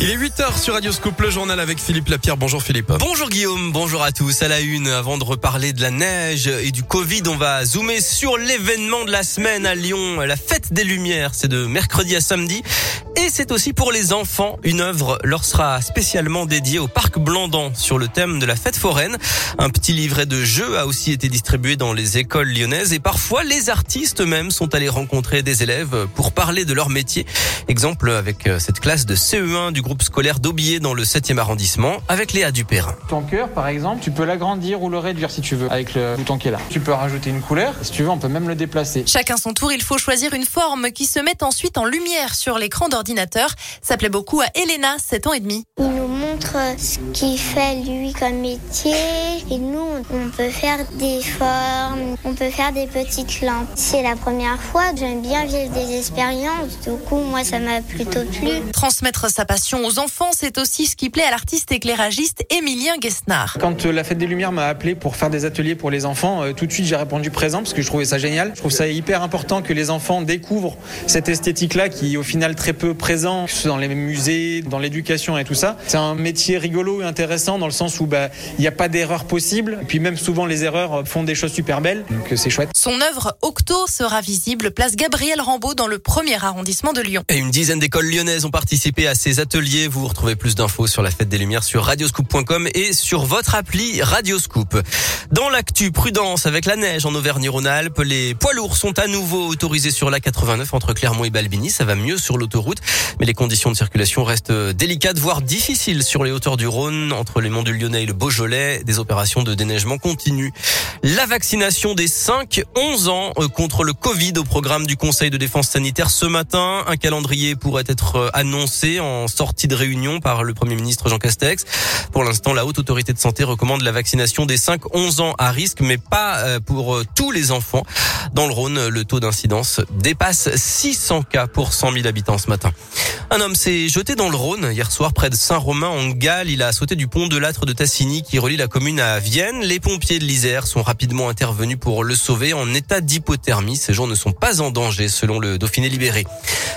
Il est 8h sur Radio Scoop, le journal avec Philippe Lapierre. Bonjour Philippe. Bonjour Guillaume, bonjour à tous. À la une, avant de reparler de la neige et du Covid, on va zoomer sur l'événement de la semaine à Lyon. La fête des Lumières, c'est de mercredi à samedi. Et c'est aussi pour les enfants. Une œuvre leur sera spécialement dédiée au parc Blandan sur le thème de la fête foraine. Un petit livret de jeux a aussi été distribué dans les écoles lyonnaises et parfois les artistes eux-mêmes sont allés rencontrer des élèves pour parler de leur métier. Exemple avec euh, cette classe de CE1 du groupe scolaire d'Aubier dans le 7e arrondissement avec Léa Dupérin. Ton cœur, par exemple, tu peux l'agrandir ou le réduire si tu veux avec le bouton qui est là. Tu peux rajouter une couleur. Si tu veux, on peut même le déplacer. Chacun son tour, il faut choisir une forme qui se met ensuite en lumière sur l'écran d'ordinateur ça plaît beaucoup à Elena, 7 ans et demi. Il nous montre ce qu'il fait lui comme métier et nous on peut faire des formes, on peut faire des petites lampes. C'est la première fois, j'aime bien vivre des expériences, du coup moi ça m'a plutôt plu. Transmettre sa passion aux enfants, c'est aussi ce qui plaît à l'artiste éclairagiste Émilien Guesnard. Quand euh, la Fête des Lumières m'a appelé pour faire des ateliers pour les enfants, euh, tout de suite j'ai répondu présent parce que je trouvais ça génial. Je trouve ça hyper important que les enfants découvrent cette esthétique-là qui au final très peu présent dans les musées, dans l'éducation et tout ça. C'est un métier rigolo et intéressant dans le sens où bah il n'y a pas d'erreur possible. Et puis même souvent les erreurs font des choses super belles, donc euh, c'est chouette. Son œuvre Octo sera visible place Gabriel Rambaud dans le premier arrondissement de Lyon. Et une dizaine d'écoles lyonnaises ont participé à ces ateliers. Vous retrouvez plus d'infos sur la fête des Lumières sur radioscoop.com et sur votre appli Radioscoop. Dans l'actu, prudence avec la neige en Auvergne-Rhône-Alpes. Les poids lourds sont à nouveau autorisés sur la 89 entre Clermont et Balbini. Ça va mieux sur l'autoroute, mais les conditions de circulation restent délicates, voire difficiles sur les hauteurs du Rhône, entre les monts du Lyonnais et le Beaujolais. Des opérations de déneigement continuent. La vaccination des 5-11 ans euh, contre le Covid au programme du Conseil de défense sanitaire ce matin. Un calendrier pourrait être euh, annoncé en sortie de réunion par le Premier ministre Jean Castex. Pour l'instant, la Haute Autorité de Santé recommande la vaccination des 5-11 ans à risque, mais pas euh, pour tous les enfants. Dans le Rhône, le taux d'incidence dépasse 600 cas pour 100 000 habitants ce matin. Un homme s'est jeté dans le Rhône hier soir près de Saint-Romain en Galles. Il a sauté du pont de l'âtre de Tassigny qui relie la commune à Vienne. Les pompiers de l'Isère sont rapidement intervenus pour le sauver en état d'hypothermie. Ces gens ne sont pas en danger selon le Dauphiné libéré.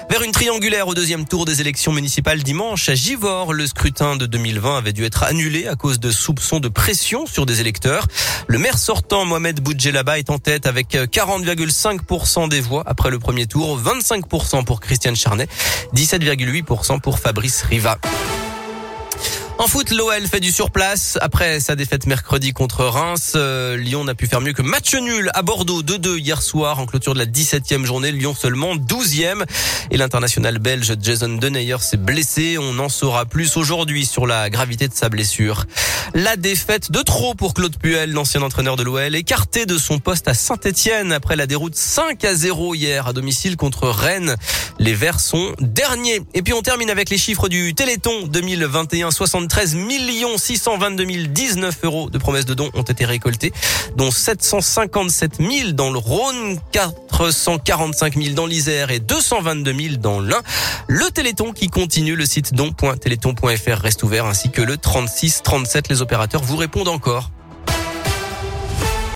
Vers une triangulaire au deuxième tour des élections municipales dimanche à Givors, le scrutin de 2020 avait dû être annulé à cause de soupçons de pression sur des électeurs. Le maire sortant Mohamed Boudjelaba est en tête avec 40,5% des voix après le premier tour, 25% pour Christiane Charnet, 17,8% pour Fabrice Riva. En foot, l'OL fait du surplace. Après sa défaite mercredi contre Reims, euh, Lyon n'a pu faire mieux que match nul à Bordeaux 2-2 hier soir en clôture de la 17e journée. Lyon seulement 12e. Et l'international belge Jason Denayer s'est blessé. On en saura plus aujourd'hui sur la gravité de sa blessure. La défaite de trop pour Claude Puel, l'ancien entraîneur de l'OL, écarté de son poste à Saint-Etienne après la déroute 5 à 0 hier à domicile contre Rennes. Les Verts sont derniers. Et puis on termine avec les chiffres du Téléthon 2021 13 622 019 euros de promesses de dons ont été récoltés, dont 757 000 dans le Rhône, 445 000 dans l'Isère et 222 000 dans l'Ain. Le Téléthon qui continue, le site don.téléthon.fr reste ouvert ainsi que le 36 37. Les opérateurs vous répondent encore.